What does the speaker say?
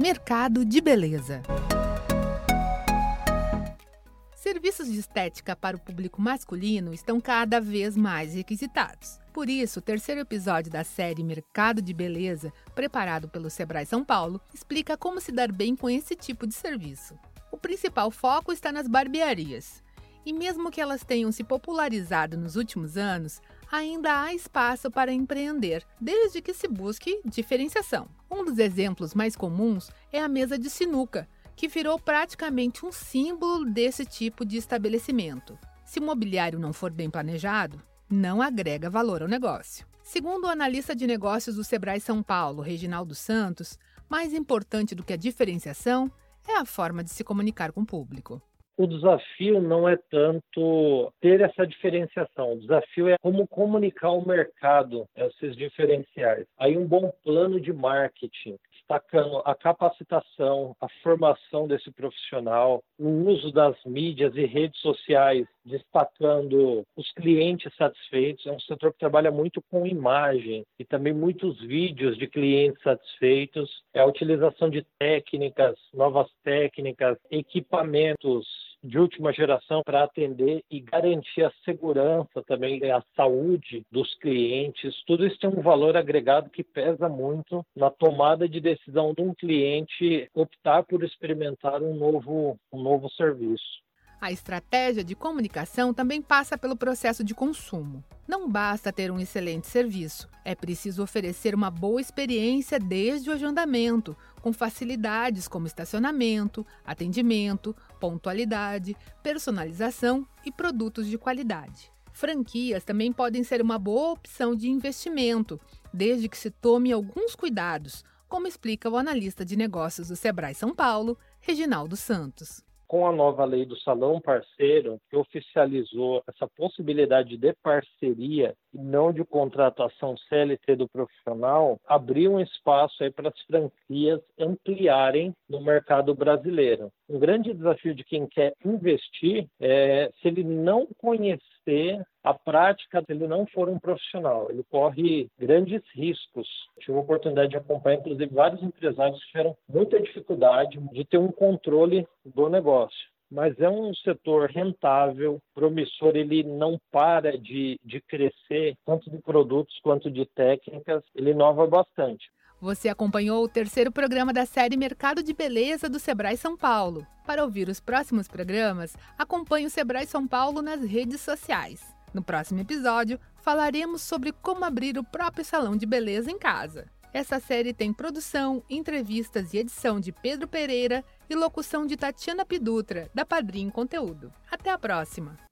Mercado de beleza. Serviços de estética para o público masculino estão cada vez mais requisitados. Por isso, o terceiro episódio da série Mercado de Beleza, preparado pelo Sebrae São Paulo, explica como se dar bem com esse tipo de serviço. O principal foco está nas barbearias. E mesmo que elas tenham se popularizado nos últimos anos, ainda há espaço para empreender, desde que se busque diferenciação. Um dos exemplos mais comuns é a mesa de sinuca, que virou praticamente um símbolo desse tipo de estabelecimento. Se o mobiliário não for bem planejado, não agrega valor ao negócio. Segundo o analista de negócios do Sebrae São Paulo, Reginaldo Santos, mais importante do que a diferenciação é a forma de se comunicar com o público o desafio não é tanto ter essa diferenciação, o desafio é como comunicar o mercado, esses diferenciais. Aí um bom plano de marketing, destacando a capacitação, a formação desse profissional, o uso das mídias e redes sociais, destacando os clientes satisfeitos. É um setor que trabalha muito com imagem e também muitos vídeos de clientes satisfeitos. É a utilização de técnicas, novas técnicas, equipamentos de última geração para atender e garantir a segurança também, a saúde dos clientes. Tudo isso tem um valor agregado que pesa muito na tomada de decisão de um cliente optar por experimentar um novo, um novo serviço. A estratégia de comunicação também passa pelo processo de consumo. Não basta ter um excelente serviço, é preciso oferecer uma boa experiência desde o agendamento, com facilidades como estacionamento, atendimento, pontualidade, personalização e produtos de qualidade. Franquias também podem ser uma boa opção de investimento, desde que se tome alguns cuidados, como explica o analista de negócios do Sebrae São Paulo, Reginaldo Santos com a nova lei do salão parceiro, que oficializou essa possibilidade de parceria e não de contratação CLT do profissional, abriu um espaço aí para as franquias ampliarem no mercado brasileiro. Um grande desafio de quem quer investir é se ele não conhecer a prática, se ele não for um profissional, ele corre grandes riscos. Tive a oportunidade de acompanhar, inclusive, vários empresários que tiveram muita dificuldade de ter um controle do negócio mas é um setor rentável, promissor, ele não para de, de crescer, tanto de produtos quanto de técnicas, ele inova bastante. Você acompanhou o terceiro programa da série Mercado de Beleza do Sebrae São Paulo. Para ouvir os próximos programas, acompanhe o Sebrae São Paulo nas redes sociais. No próximo episódio, falaremos sobre como abrir o próprio salão de beleza em casa. Essa série tem produção, entrevistas e edição de Pedro Pereira e locução de Tatiana Pidutra, da Padrim Conteúdo. Até a próxima!